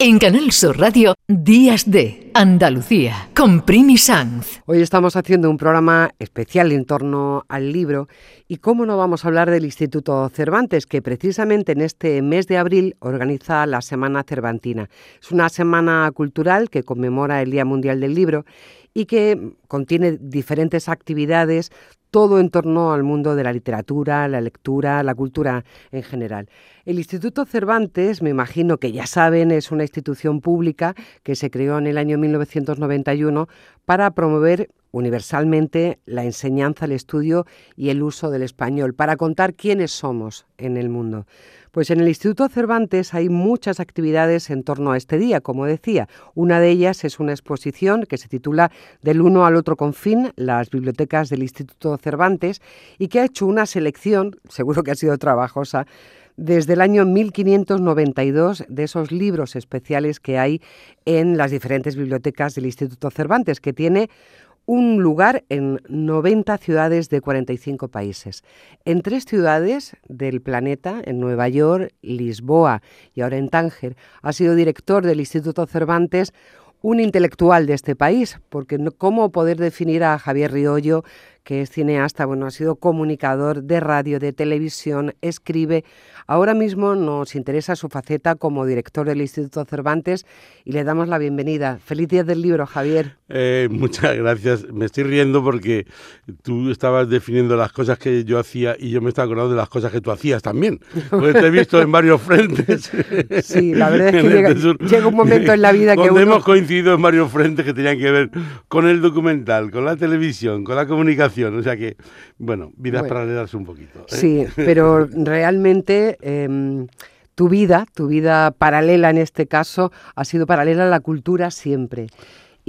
En Canal Sur Radio, Días de Andalucía, con Primi Sanz. Hoy estamos haciendo un programa especial en torno al libro y cómo no vamos a hablar del Instituto Cervantes, que precisamente en este mes de abril organiza la Semana Cervantina. Es una semana cultural que conmemora el Día Mundial del Libro y que contiene diferentes actividades todo en torno al mundo de la literatura, la lectura, la cultura en general. El Instituto Cervantes, me imagino que ya saben, es una institución pública que se creó en el año 1991 para promover universalmente la enseñanza, el estudio y el uso del español, para contar quiénes somos en el mundo. Pues en el Instituto Cervantes hay muchas actividades en torno a este día, como decía. Una de ellas es una exposición que se titula Del uno al otro confín, las bibliotecas del Instituto Cervantes, y que ha hecho una selección, seguro que ha sido trabajosa, desde el año 1592 de esos libros especiales que hay en las diferentes bibliotecas del Instituto Cervantes, que tiene un lugar en 90 ciudades de 45 países. En tres ciudades del planeta, en Nueva York, Lisboa y ahora en Tánger, ha sido director del Instituto Cervantes un intelectual de este país, porque cómo poder definir a Javier Riollo, que es cineasta, bueno, ha sido comunicador de radio, de televisión, escribe. Ahora mismo nos interesa su faceta como director del Instituto Cervantes y le damos la bienvenida. Feliz día del libro, Javier. Eh, muchas gracias. Me estoy riendo porque tú estabas definiendo las cosas que yo hacía y yo me estaba acordando de las cosas que tú hacías también. Porque te he visto en varios frentes. Sí, la verdad es que llega, un momento en la vida que uno... hemos coincidido en varios frentes que tenían que ver con el documental, con la televisión, con la comunicación o sea que, bueno, vidas paralelas un poquito. ¿eh? Sí, pero realmente em, tu vida, tu vida paralela en este caso, ha sido paralela a la cultura siempre.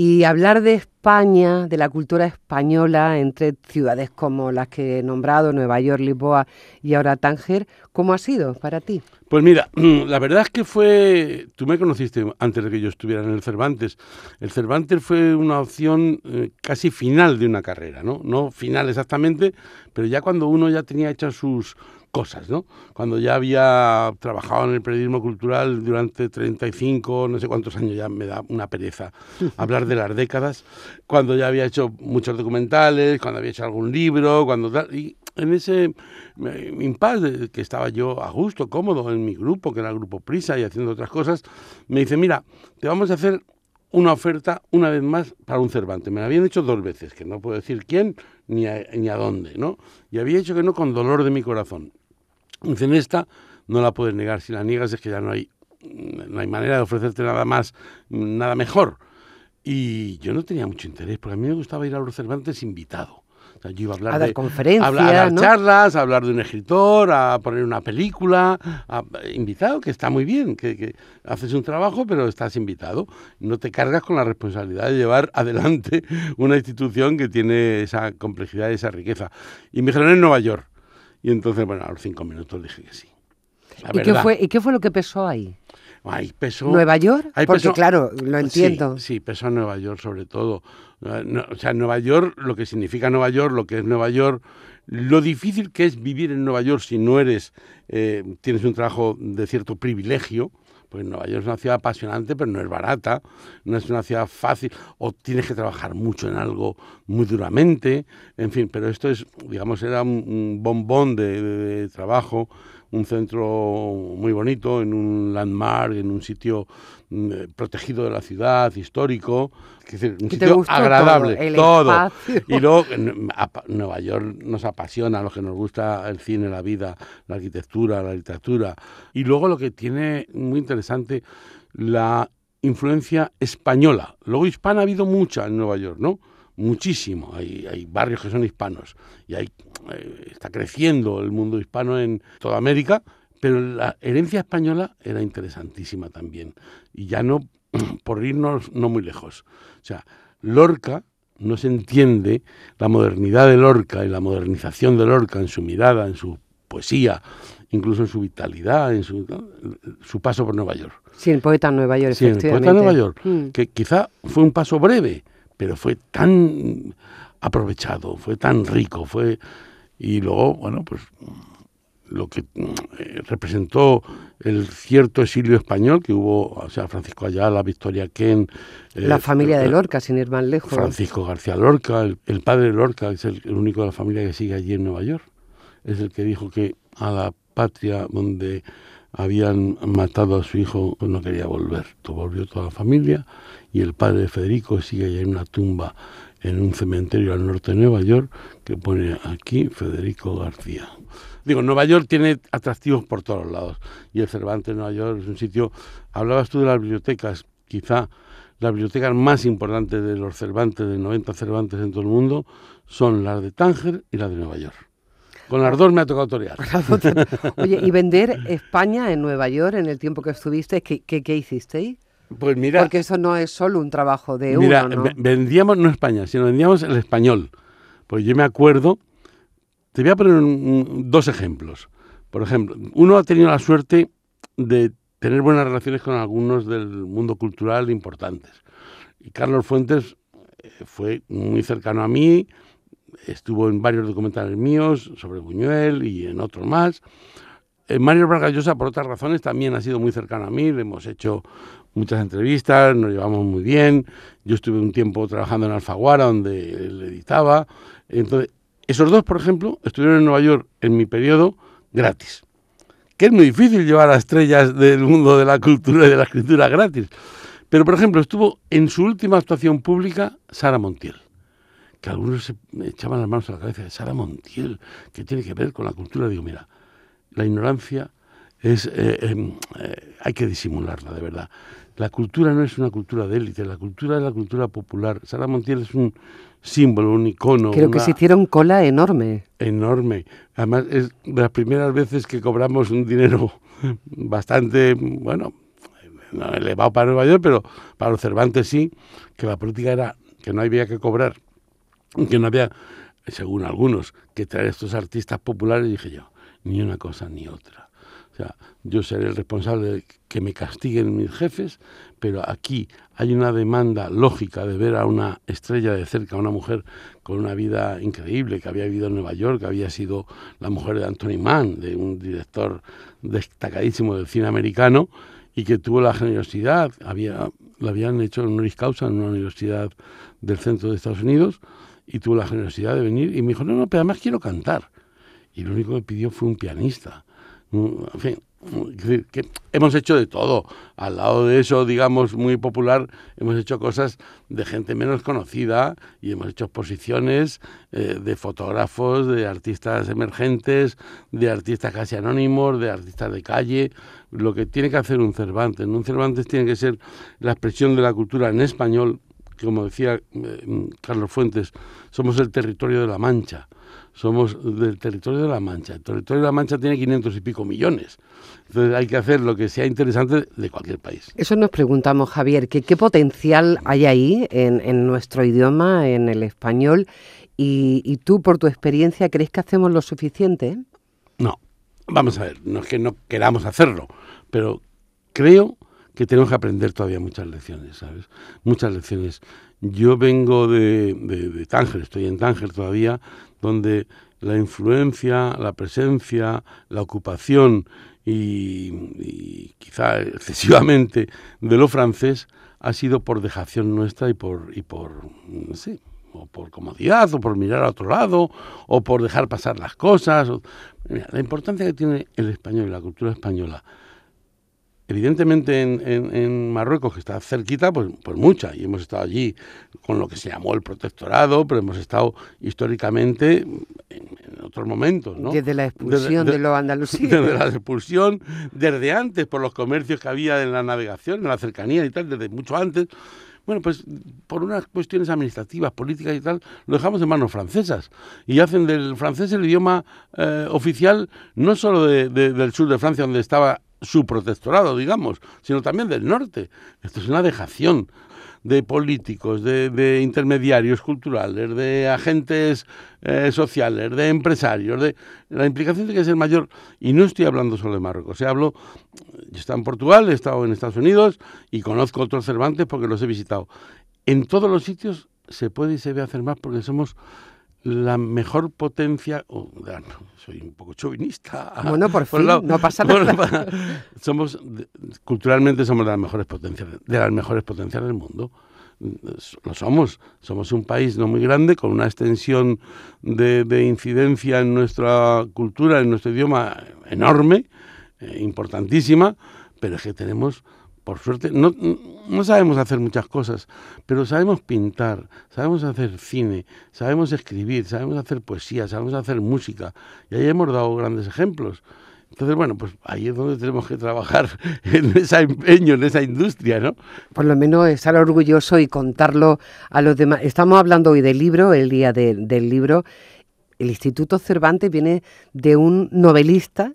Y hablar de España, de la cultura española, entre ciudades como las que he nombrado, Nueva York, Lisboa y ahora Tánger, ¿cómo ha sido para ti? Pues mira, la verdad es que fue, tú me conociste antes de que yo estuviera en el Cervantes. El Cervantes fue una opción eh, casi final de una carrera, ¿no? No final exactamente, pero ya cuando uno ya tenía hechas sus, cosas, ¿no? Cuando ya había trabajado en el periodismo cultural durante 35, no sé cuántos años, ya me da una pereza hablar de las décadas, cuando ya había hecho muchos documentales, cuando había hecho algún libro, cuando tal, y en ese impasse que estaba yo a gusto, cómodo en mi grupo, que era el grupo Prisa y haciendo otras cosas, me dice, mira, te vamos a hacer una oferta una vez más para un Cervantes. Me la habían hecho dos veces, que no puedo decir quién ni a, ni a dónde, ¿no? Y había hecho que no con dolor de mi corazón. Dicen, esta no la puedes negar. Si la niegas es que ya no hay, no hay manera de ofrecerte nada más, nada mejor. Y yo no tenía mucho interés, porque a mí me gustaba ir a los Cervantes invitado. O sea, yo iba a hablar a dar de conferencias, a, dar charlas, a hablar de un escritor, a poner una película, invitado, que está muy bien, que, que, haces un trabajo, pero estás invitado. No te cargas con la responsabilidad de llevar adelante una institución que tiene esa complejidad y esa riqueza. Y me dijeron en Nueva York. Y entonces, bueno, a los cinco minutos dije que sí. ¿Y qué, fue, ¿Y qué fue lo que pesó ahí? Ahí pesó, ¿Nueva York? Porque claro, lo entiendo. Sí, sí, pesó Nueva York sobre todo. o sea, Nueva York, lo que significa Nueva York, lo que es Nueva York, lo difícil que es vivir en Nueva York si no eres, eh, tienes un trabajo de cierto privilegio, porque Nueva York es una ciudad apasionante, pero no es barata, no es una ciudad fácil, o tienes que trabajar mucho en algo muy duramente, en fin, pero esto es, digamos, era un, bombón de trabajo un centro muy bonito, en un landmark, en un sitio mm, eh, protegido de la ciudad, histórico, un sitio agradable, todo. Y luego Nueva York nos apasiona, lo que nos gusta el cine, la vida, la arquitectura, la literatura. Y luego lo que tiene muy interesante, la influencia española. Luego hispana ha habido mucha en Nueva York, ¿no? Muchísimo. Hay, hay barrios que son hispanos y hay, eh, está creciendo el mundo hispano en toda América, pero la herencia española era interesantísima también. Y ya no, por irnos no muy lejos. O sea, Lorca no se entiende la modernidad de Lorca y la modernización de Lorca en su mirada, en su poesía, incluso en su vitalidad, en su, su paso por Nueva York. Sí, el poeta en Nueva York, sí, el poeta en Nueva York, mm. que quizá fue un paso breve, pero fue tan aprovechado, fue tan rico, fue y luego, bueno, pues lo que eh, representó el cierto exilio español que hubo, o sea, Francisco Ayala, Victoria Ken. la familia de Lorca, sin ir más lejos. Francisco García Lorca, el, padre de Lorca, es el, único de la familia que sigue allí en Nueva York. Es el que dijo que a la patria donde habían matado a su hijo pues no quería volver. Volvió toda la familia y el padre de Federico sigue allí en una tumba en un cementerio al norte de Nueva York que pone aquí Federico García. Digo, Nueva York tiene atractivos por todos lados y el Cervantes de Nueva York es un sitio... Hablabas tú de las bibliotecas, quizá las bibliotecas más importantes de los Cervantes, de 90 Cervantes en todo el mundo, son las de Tánger y las de Nueva York. Con las dos me ha tocado torear. Oye, ¿y vender España en Nueva York en el tiempo que estuviste? ¿Qué, qué, qué hicisteis? Pues mira. Porque eso no es solo un trabajo de uno, ¿no? vendíamos no España, sino vendíamos el español. Pues yo me acuerdo, te voy a poner dos ejemplos. Por ejemplo, uno ha tenido la suerte de tener buenas relaciones con algunos del mundo cultural importantes. Y Carlos Fuentes eh, fue muy cercano a mí, estuvo en varios documentales míos sobre Buñuel y en otros más. Eh, Mario Vargas por otras razones, también ha sido muy cercano a mí. Le hemos hecho muchas entrevistas, nos llevamos muy bien. Yo estuve un tiempo trabajando en Alfaguara, donde él editaba. Entonces, esos dos, por ejemplo, estuvieron en Nueva York en mi periodo gratis. Que es muy difícil llevar a estrellas del mundo de la cultura y de la escritura gratis. Pero, por ejemplo, estuvo en su última actuación pública Sara Montiel. Que algunos se echaban las manos a la cabeza de Sara Montiel, que tiene que ver con la cultura. Digo, mira, la ignorancia es eh, em, eh, hay que disimularla de verdad. La cultura no es una cultura de élite, la cultura es la cultura popular. Sara Montiel es un símbolo, un icono. Creo que se hicieron cola enorme. Enorme. Además, es de las primeras veces que cobramos un dinero bastante, bueno, no elevado para Nueva York, pero para los Cervantes sí, que la política era que no había que cobrar, que no había, según algunos, que traer estos artistas populares, dije yo, ni una cosa ni otra. Yo seré el responsable de que me castiguen mis jefes, pero aquí hay una demanda lógica de ver a una estrella de cerca, a una mujer con una vida increíble, que había vivido en Nueva York, que había sido la mujer de Anthony Mann, de un director destacadísimo del cine americano, y que tuvo la generosidad, había, lo habían hecho en honoris causa en una universidad del centro de Estados Unidos, y tuvo la generosidad de venir y me dijo, no, no, pero además quiero cantar. Y lo único que pidió fue un pianista. En fin, que hemos hecho de todo. Al lado de eso, digamos, muy popular, hemos hecho cosas de gente menos conocida y hemos hecho exposiciones eh, de fotógrafos, de artistas emergentes, de artistas casi anónimos, de artistas de calle. Lo que tiene que hacer un Cervantes. Un Cervantes tiene que ser la expresión de la cultura en español, como decía eh, Carlos Fuentes, somos el territorio de la Mancha somos del territorio de La Mancha. El territorio de La Mancha tiene 500 y pico millones. Entonces hay que hacer lo que sea interesante de cualquier país. Eso nos preguntamos, Javier, ¿qué, qué potencial hay ahí en, nuestro idioma, en el español? Y, tú, por tu experiencia, ¿crees que hacemos lo suficiente? No, vamos a ver, no es que no queramos hacerlo, pero creo que tenemos que aprender todavía muchas lecciones, ¿sabes? Muchas lecciones. Yo vengo de, Tánger, estoy en Tánger todavía, donde la influencia, la presencia, la ocupación y, quizá excesivamente de lo francés ha sido por dejación nuestra y por, y por no sé, o por comodidad, o por mirar a otro lado, o por dejar pasar las cosas. la importancia que tiene el español y la cultura española Evidentemente en, Marruecos, que está cerquita, pues, pues mucha, y hemos estado allí con lo que se llamó el protectorado, pero hemos estado históricamente en, otros momentos, ¿no? Desde la expulsión de, los andalusíes. Desde la expulsión, desde antes, por los comercios que había en la navegación, en la cercanía y tal, desde mucho antes. Bueno, pues por unas cuestiones administrativas, políticas y tal, lo dejamos en manos francesas. Y hacen del francés el idioma eh, oficial, no solo del sur de Francia, donde estaba su protectorado, digamos, sino también del norte. Esto es una dejación de políticos, de, intermediarios culturales, de agentes eh, sociales, de empresarios, de la implicación tiene que ser mayor. Y no estoy hablando solo de Marruecos, hablo, yo estado en Portugal, he estado en Estados Unidos y conozco otros Cervantes porque los he visitado. En todos los sitios se puede y se debe hacer más porque somos la mejor potencia, soy un poco chauvinista. Bueno, por, fin, no pasa nada. somos, culturalmente somos de las mejores potencias, de las mejores potencias del mundo. Lo somos. Somos un país no muy grande, con una extensión de, de incidencia en nuestra cultura, en nuestro idioma enorme, eh, importantísima, pero es que tenemos por suerte, no, no, sabemos hacer muchas cosas, pero sabemos pintar, sabemos hacer cine, sabemos escribir, sabemos hacer poesía, sabemos hacer música, y ahí hemos dado grandes ejemplos. Entonces, bueno, pues ahí es donde tenemos que trabajar en ese empeño, en esa industria, ¿no? Por lo menos estar orgulloso y contarlo a los demás. Estamos hablando hoy del libro, el día del libro. El Instituto Cervantes viene de un novelista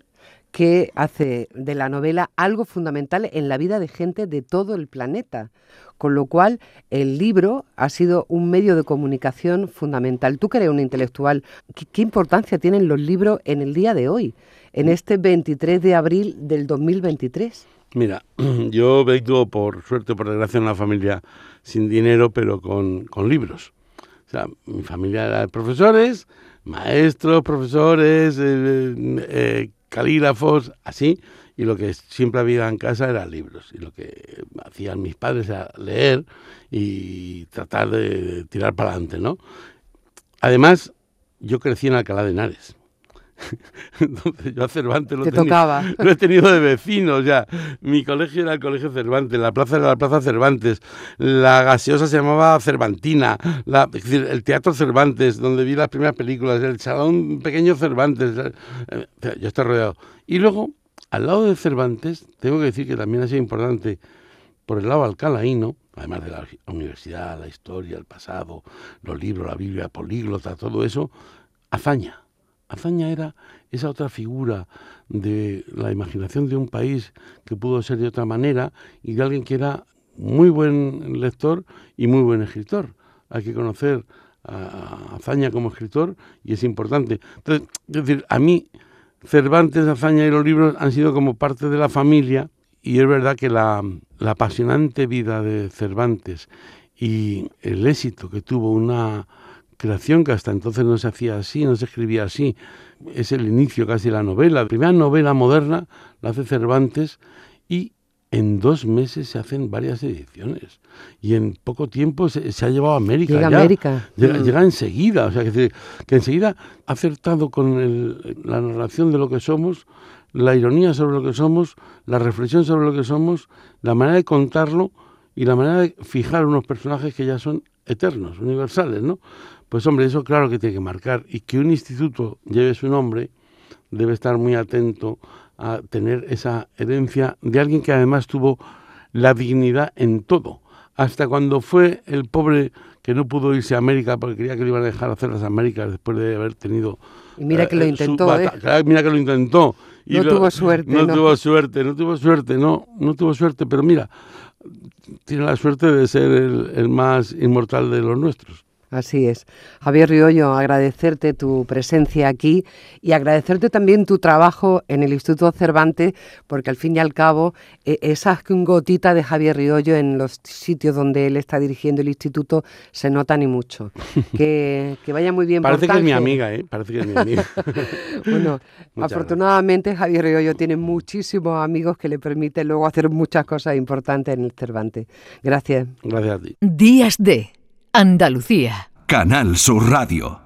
que hace de la novela algo fundamental en la vida de gente de todo el planeta. Con lo cual, el libro ha sido un medio de comunicación fundamental. Tú que eres un intelectual, ¿qué, importancia tienen los libros en el día de hoy, en este 23 de abril del 2023? Mira, yo vengo por suerte o por desgracia en una familia sin dinero, pero con, con libros. O sea, mi familia era de profesores, maestros, profesores, eh, eh, calígrafos, así, y lo que siempre había en casa eran libros. Y lo que hacían mis padres era leer y tratar de tirar para adelante, ¿no? Además, yo crecí en Alcalá de Henares. Entonces yo a Cervantes lo, lo, he tenido de vecino. ya mi colegio era el Colegio Cervantes, la plaza era la Plaza Cervantes, la gaseosa se llamaba Cervantina, la, es decir, el Teatro Cervantes, donde vi las primeras películas, el Salón Pequeño Cervantes. Eh, yo estoy rodeado. Y luego, al lado de Cervantes, tengo que decir que también ha sido importante por el lado alcalaíno, además de la universidad, la historia, el pasado, los libros, la Biblia políglota, todo eso, Azaña Azaña era esa otra figura de la imaginación de un país que pudo ser de otra manera y de alguien que era muy buen lector y muy buen escritor. Hay que conocer a Azaña como escritor y es importante. Entonces, es decir, a mí Cervantes, Azaña y los libros han sido como parte de la familia y es verdad que la, la apasionante vida de Cervantes y el éxito que tuvo una creación que hasta entonces no se hacía así, no se escribía así. Es el inicio casi de la novela. La primera novela moderna la hace Cervantes y en dos meses se hacen varias ediciones. Y en poco tiempo se, ha llevado a América. Llega América. Mm. Llega, enseguida. O sea, que, que enseguida ha acertado con la narración de lo que somos, la ironía sobre lo que somos, la reflexión sobre lo que somos, la manera de contarlo y la manera de fijar unos personajes que ya son eternos, universales, ¿no? Pues hombre, eso claro que tiene que marcar. Y que un instituto lleve su nombre debe estar muy atento a tener esa herencia de alguien que además tuvo la dignidad en todo. Hasta cuando fue el pobre que no pudo irse a América porque quería que le iban a dejar hacer las Américas después de haber tenido... Y mira que lo eh, intentó, ¿eh? Mira que lo intentó. Y no tuvo suerte. No, tuvo suerte, no tuvo suerte, no, no tuvo suerte, pero mira, tiene la suerte de ser el más inmortal de los nuestros. Así es. Javier Riollo, agradecerte tu presencia aquí y agradecerte también tu trabajo en el Instituto Cervantes, porque al fin y al cabo e, esa gotita de Javier Riollo en los sitios donde él está dirigiendo el instituto se nota ni mucho. Que, vaya muy bien. Parece que es mi amiga, ¿eh? Parece que es mi amiga. bueno, afortunadamente Javier Riollo tiene muchísimos amigos que le permiten luego hacer muchas cosas importantes en el Cervantes. Gracias. Gracias a ti. Días de Andalucía. Canal Sur Radio.